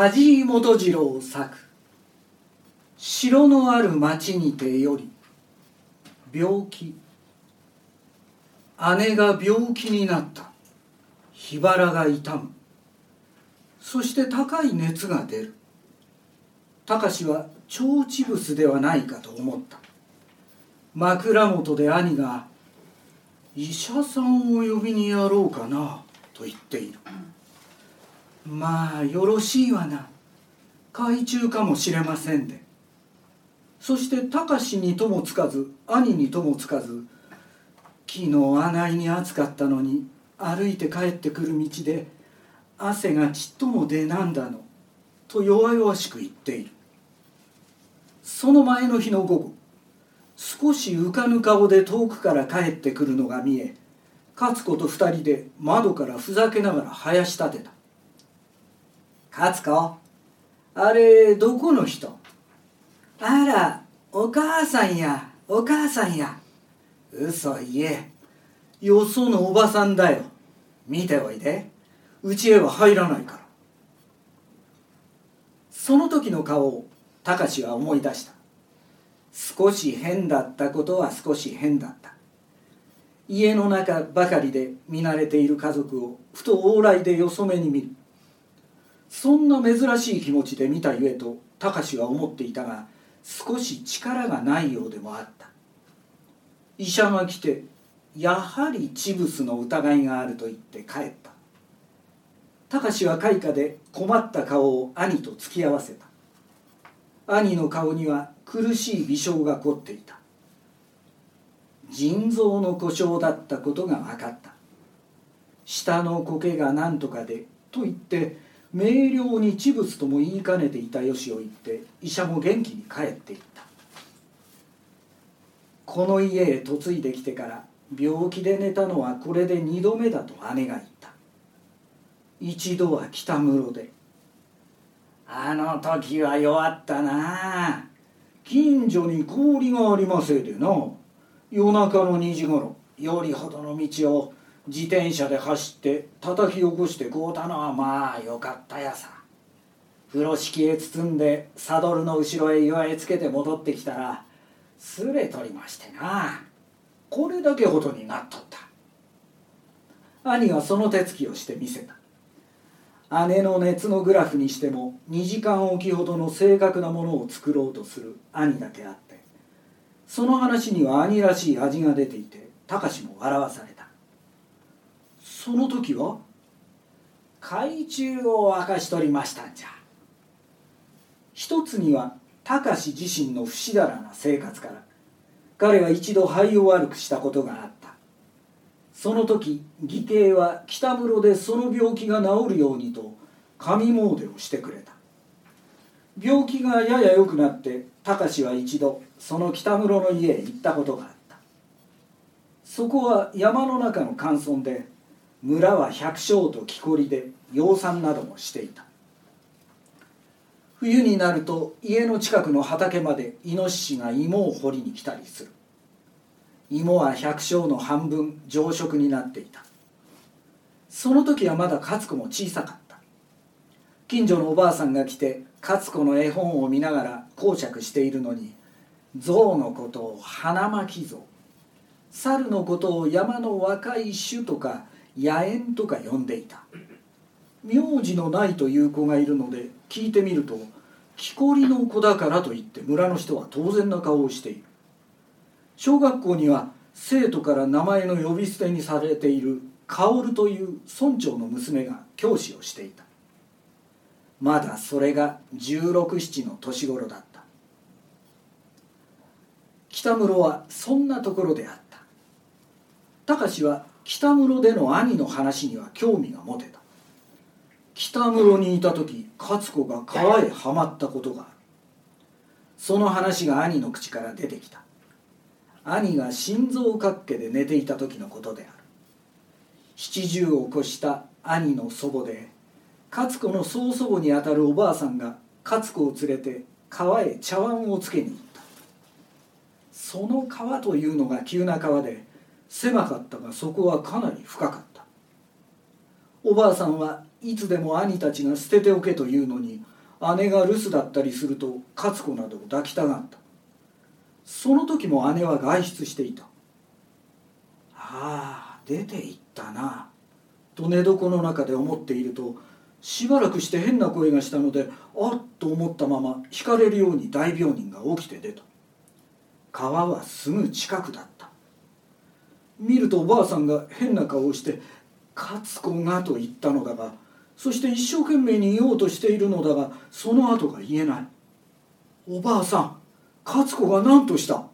梶井元次郎作。城のある町にてより病気。姉が病気になった。火腹が痛む。そして高い熱が出る。隆は腸チブスではないかと思った。枕元で兄が「医者さんを呼びにやろうかな」と言っている。まあよろしいわな。懐中かもしれませんで。そして隆にともつかず兄にともつかず昨日あないに暑かったのに歩いて帰ってくる道で汗がちっとも出なんだのと弱々しく言っている。その前の日の午後少し浮かぬ顔で遠くから帰ってくるのが見え勝子と二人で窓からふざけながら生やし立てた。勝子あれどこの人？あらお母さんやお母さんや。嘘言え。よそのおばさんだよ。見ておいで。家へは入らないから。その時の顔を隆は思い出した。少し変だったことは少し変だった。家の中ばかりで見慣れている家族をふと往来でよそ目に見る。そんな珍しい気持ちで見たゆえと隆は思っていたが少し力がないようでもあった。医者が来てやはりチブスの疑いがあると言って帰った。隆は開花で困った顔を兄と突き合わせた。兄の顔には苦しい微笑が凝っていた。腎臓の故障だったことが分かった。下の苔が何とかでと言って明瞭に地物とも言いかねていたよしを言って医者も元気に帰っていった。この家へ嫁いできてから病気で寝たのはこれで二度目だと姉が言った。一度は北室であの時は弱ったな。近所に氷がありませでな。夜中の2時ごろよりほどの道を自転車で走って叩き起こしてこうたのはまあよかったやさ。風呂敷へ包んでサドルの後ろへ岩へつけて戻ってきたらすれとりましてな。これだけほどになっとった。兄はその手つきをして見せた。姉の熱のグラフにしても2時間おきほどの正確なものを作ろうとする兄だけあってその話には兄らしい味が出ていて隆も笑わされその時は？海中を明かしとりましたんじゃ。一つには隆自身の不死だらな生活から彼は一度肺を悪くしたことがあった。その時義兄は北室でその病気が治るようにと神詣をしてくれた。病気がやや良くなって隆は一度その北室の家へ行ったことがあった。そこは山の中の寒村で村は百姓と木こりで養蚕などもしていた。冬になると家の近くの畑までイノシシが芋を掘りに来たりする。芋は百姓の半分常食になっていた。その時はまだ勝子も小さかった。近所のおばあさんが来て勝子の絵本を見ながら講釈しているのに象のことを花巻象猿のことを山の若い種とか野猿とか呼んでいた。名字のないという子がいるので聞いてみると木こりの子だからと言って村の人は当然な顔をしている。小学校には生徒から名前の呼び捨てにされている薫という村長の娘が教師をしていた。まだそれが1617の年頃だった。北室はそんなところであった。隆は北室での兄の話には興味が持てた。北室にいた時勝子が川へはまったことがある。その話が兄の口から出てきた。兄が心臓角家で寝ていた時のことである。七十を越した兄の祖母で勝子の曽祖母にあたるおばあさんが勝子を連れて川へ茶碗をつけに行った。その川というのが急な川で狭かったがそこはかなり深かった。おばあさんはいつでも兄たちが捨てておけというのに姉が留守だったりすると勝子などを抱きたがった。その時も姉は外出していた。ああ出て行ったなと寝床の中で思っているとしばらくして変な声がしたのであっと思ったまま引かれるように大病人が起きて出た。川はすぐ近くだった。見るとおばあさんが変な顔をして「勝子が」と言ったのだがそして一生懸命に言おうとしているのだがその後が言えない。おばあさん勝子が何とした？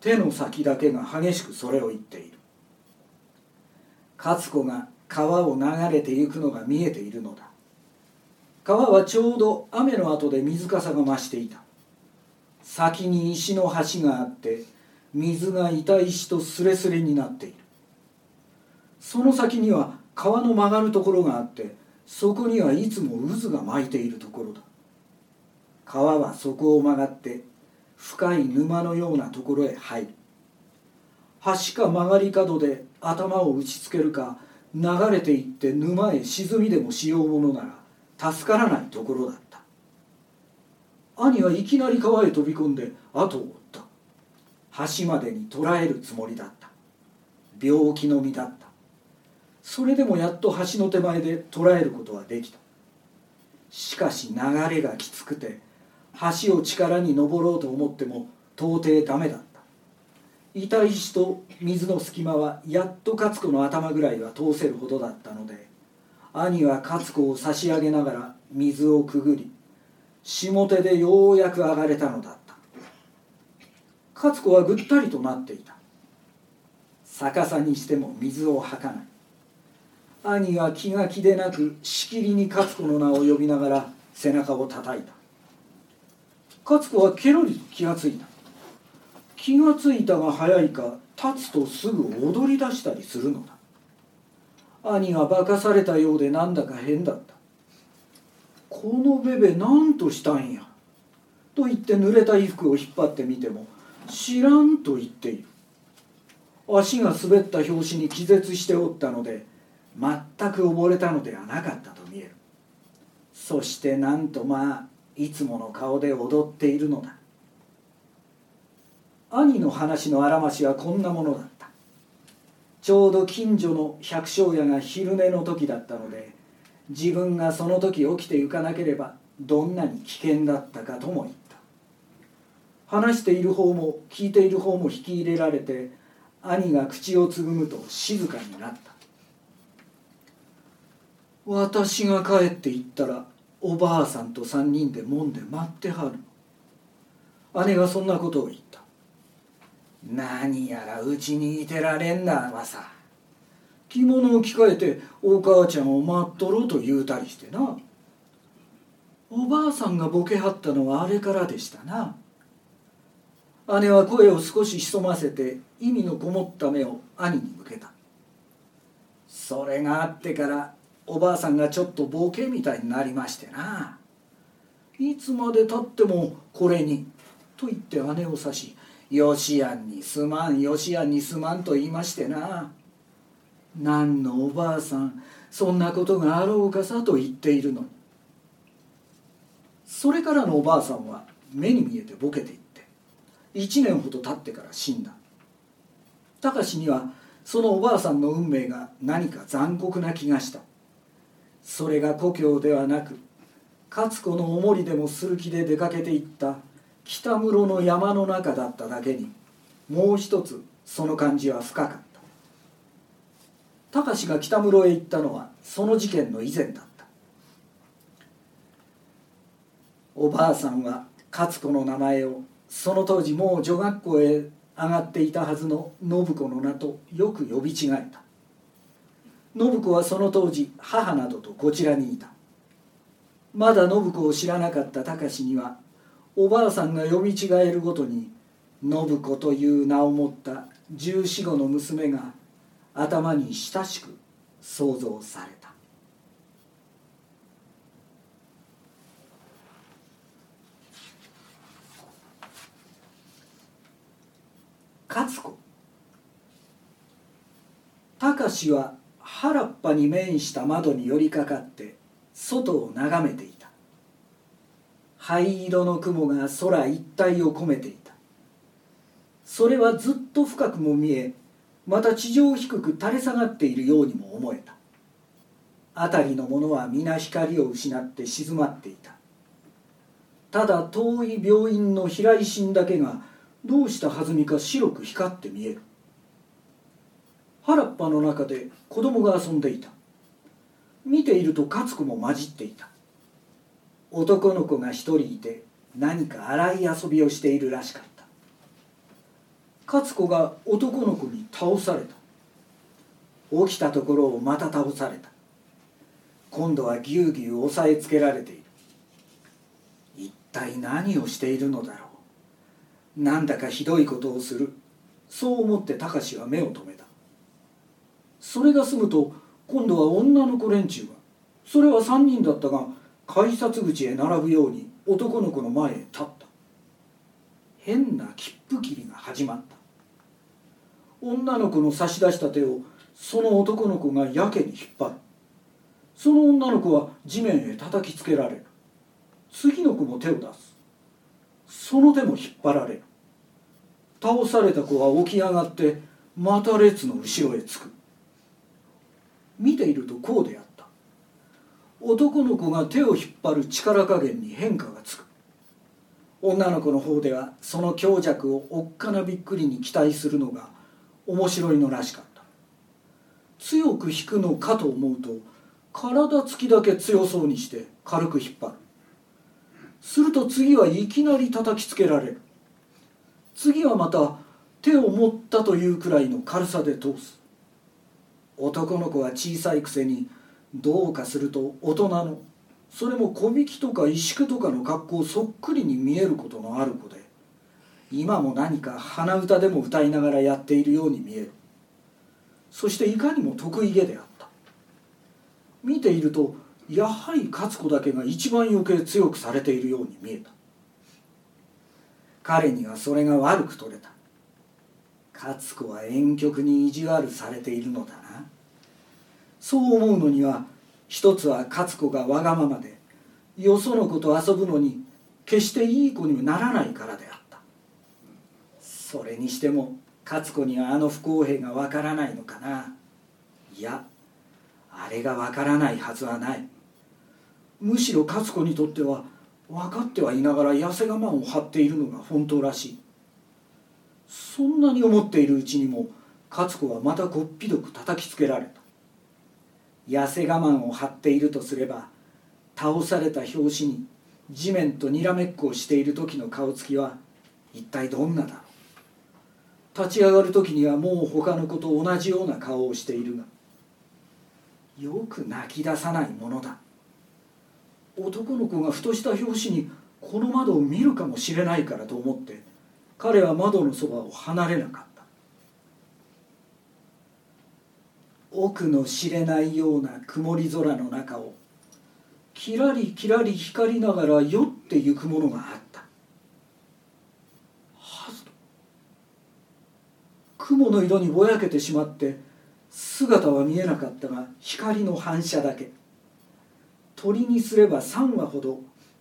手の先だけが激しくそれを言っている。勝子が川を流れてゆくのが見えているのだ。川はちょうど雨の後で水かさが増していた。先に石の橋があって水が板石とすれすれになっている。その先には川の曲がるところがあってそこにはいつも渦が巻いているところだ。川はそこを曲がって深い沼のようなところへ入る。橋か曲がり角で頭を打ちつけるか流れていって沼へ沈みでもしようものなら助からないところだった。兄はいきなり川へ飛び込んで後を追った。橋までに捕らえるつもりだった。病気の身だった。それでもやっと橋の手前で捕らえることはできた。しかし流れがきつくて橋を力に登ろうと思っても到底ダメだった。板石と水の隙間はやっと勝子の頭ぐらいは通せるほどだったので兄は勝子を差し上げながら水をくぐり下手でようやく上がれたのだった。勝子はぐったりとなっていた。逆さにしても水を吐かない。兄は気が気でなくしきりに勝子の名を呼びながら背中を叩いた。勝子はケロリと気がついた。気がついたが早いか立つとすぐ踊り出したりするのだ。兄が化かされたようでなんだか変だった。このベベ何としたんや。と言って濡れた衣服を引っ張ってみても知らんと言っている。足が滑った拍子に気絶しておったので全く溺れたのではなかったと見える。そしてなんとまあいつもの顔で踊っているのだ。兄の話のあらましはこんなものだった。ちょうど近所の百姓家が昼寝の時だったので自分がその時起きてゆかなければどんなに危険だったかとも言った。話している方も聞いている方も引き入れられて兄が口をつぐむと静かになった。私が帰って行ったらおばあさんと三人でもんで待ってはる。姉がそんなことを言った。何やらうちにいてられんなわさ着物を着替えてお母ちゃんを待っとろうと言うたりしてな。おばあさんがボケはったのはあれからでしたな。姉は声を少し潜ませて意味のこもった目を兄に向けた。それがあってからおばあさんがちょっとボケみたいになりましてな。いつまでたってもこれにと言って姉を指し「よしやんにすまんよしやんにすまん」と言いましてな。何のおばあさんそんなことがあろうかさと言っているのに。それからのおばあさんは目に見えてボケていって1年ほど経ってから死んだ。隆にはそのおばあさんの運命が何か残酷な気がした。それが故郷ではなく勝子のおもりでもする気で出かけていった北室の山の中だっただけにもう一つその感じは深かった。隆が北室へ行ったのはその事件の以前だった。おばあさんは勝子の名前をその当時もう女学校へ上がっていたはずの信子の名とよく呼び違えた。信子はその当時母などとこちらにいた。まだ信子を知らなかった隆にはおばあさんが読み違えるごとに信子という名を持った十四五の娘が頭に親しく想像された勝子隆は原っぱに面した窓に寄りかかって外を眺めていた。灰色の雲が空一帯を込めていた。それはずっと深くも見えまた地上低く垂れ下がっているようにも思えた。辺りのものは皆光を失って静まっていた。ただ遠い病院の平井心だけがどうしたはずみか白く光って見える。原っぱの中で子供が遊んでいた。見ていると勝子も混じっていた。男の子が一人いて何か荒い遊びをしているらしかった。勝子が男の子に倒された。起きたところをまた倒された。今度はぎゅうぎゅう押さえつけられている。一体何をしているのだろう。なんだかひどいことをする。そう思って隆は目を留めた。それが済むと今度は女の子連中がそれは3人だったが改札口へ並ぶように男の子の前へ立った。変な切符切りが始まった。女の子の差し出した手をその男の子がやけに引っ張る。その女の子は地面へ叩きつけられる。次の子も手を出す。その手も引っ張られる。倒された子は起き上がってまた列の後ろへつく。見ているとこうであった。男の子が手を引っ張る力加減に変化がつく。女の子の方ではその強弱をおっかなびっくりに期待するのが面白いのらしかった。強く引くのかと思うと体つきだけ強そうにして軽く引っ張る。すると次はいきなり叩きつけられる。次はまた手を持ったというくらいの軽さで通す。男の子は小さいくせにどうかすると大人のそれも小引きとか石工とかの格好そっくりに見えることのある子で今も何か鼻歌でも歌いながらやっているように見える。そしていかにも得意げであった。見ているとやはり勝子だけが一番余計強くされているように見えた。彼にはそれが悪く取れた。勝子は遠曲に意地悪されているのだな。そう思うのには一つは勝子がわがままでよその子と遊ぶのに決していい子にならないからであった。それにしても勝子にはあの不公平がわからないのかな。いやあれがわからないはずはない。むしろ勝子にとっては分かってはいながら痩せ我慢を張っているのが本当らしい。そんなに思っているうちにも勝子はまたごっぴどく叩きつけられた。痩せ我慢を張っているとすれば倒された拍子に地面とにらめっこをしている時の顔つきは一体どんなだろう。立ち上がる時にはもう他の子と同じような顔をしているがよく泣き出さないものだ。男の子がふとした拍子にこの窓を見るかもしれないからと思って彼は窓のそばを離れなかった。奥の知れないような曇り空の中をきらりきらり光りながら酔ってゆくものがあった。はず雲の色にぼやけてしまって姿は見えなかったが光の反射だけ。鳥にすれば3羽ほど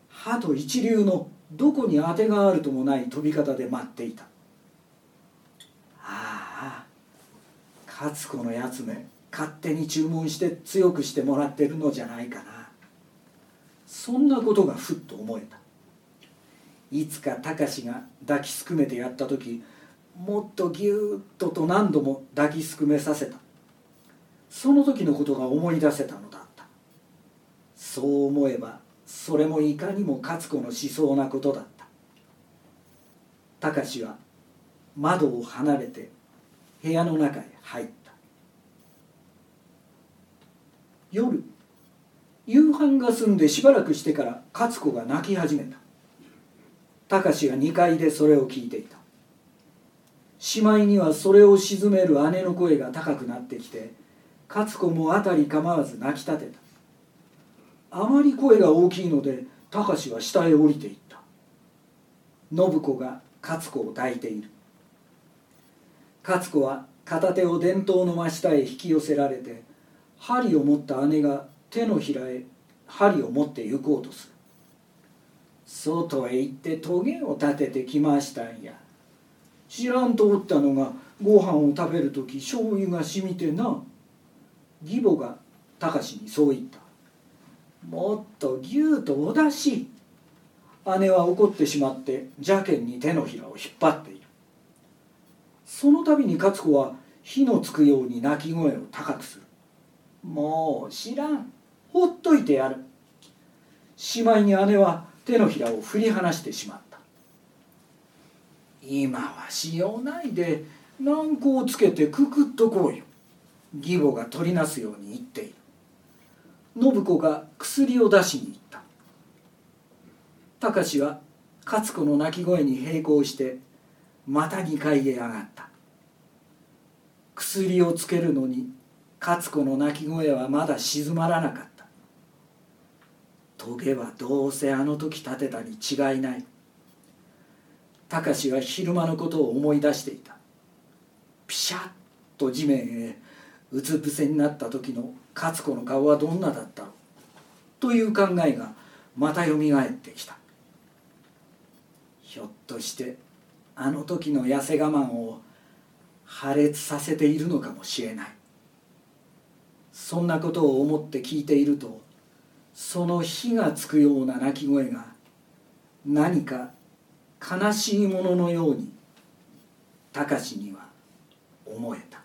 歯と一流のどこに当てがあるともない飛び方で待っていた。ああ勝子のやつめ勝手に注文して強くしてもらってるのじゃないかな。そんなことがふっと思えた。いつか隆が抱きすくめてやった時もっとぎゅっとと何度も抱きすくめさせた。その時のことが思い出せたのだ。そう思えばそれもいかにも勝子のしそうなことだった。隆は窓を離れて部屋の中へ入った。夜夕飯が済んでしばらくしてから勝子が泣き始めた。隆は2階でそれを聞いていた。しまいにはそれを鎮める姉の声が高くなってきて勝子も辺り構わず泣き立てた。あまり声が大きいので隆は下へ降りていった。信子が勝子を抱いている。勝子は片手を伝統の真下へ引き寄せられて針を持った姉が手のひらへ針を持って行こうとする。外へ行ってトゲを立ててきましたんや。知らんとおったのがご飯を食べる時醤油がしみてな。義母が隆にそう言った。もっとぎゅうとお出し姉は怒ってしまって邪険に手のひらを引っ張っている。その度に勝子は火のつくように鳴き声を高くする。もう知らん。ほっといてやる。しまいに姉は手のひらを振り離してしまった。今はしようないで軟膏をつけてくくっとこうよ。義母が取りなすように言っている。信子が薬を出しに行った。隆は勝子の泣き声に並行してまた2階へ上がった。薬をつけるのに勝子の泣き声はまだ静まらなかった。トゲはどうせあの時立てたに違いない。隆は昼間のことを思い出していた。ピシャッと地面へうつ伏せになった時の勝子の顔はどんなだったろうという考えがまたよみがえってきた。ひょっとしてあの時の痩せ我慢を破裂させているのかもしれない。そんなことを思って聞いているとその火がつくような鳴き声が何か悲しいもののように隆には思えた。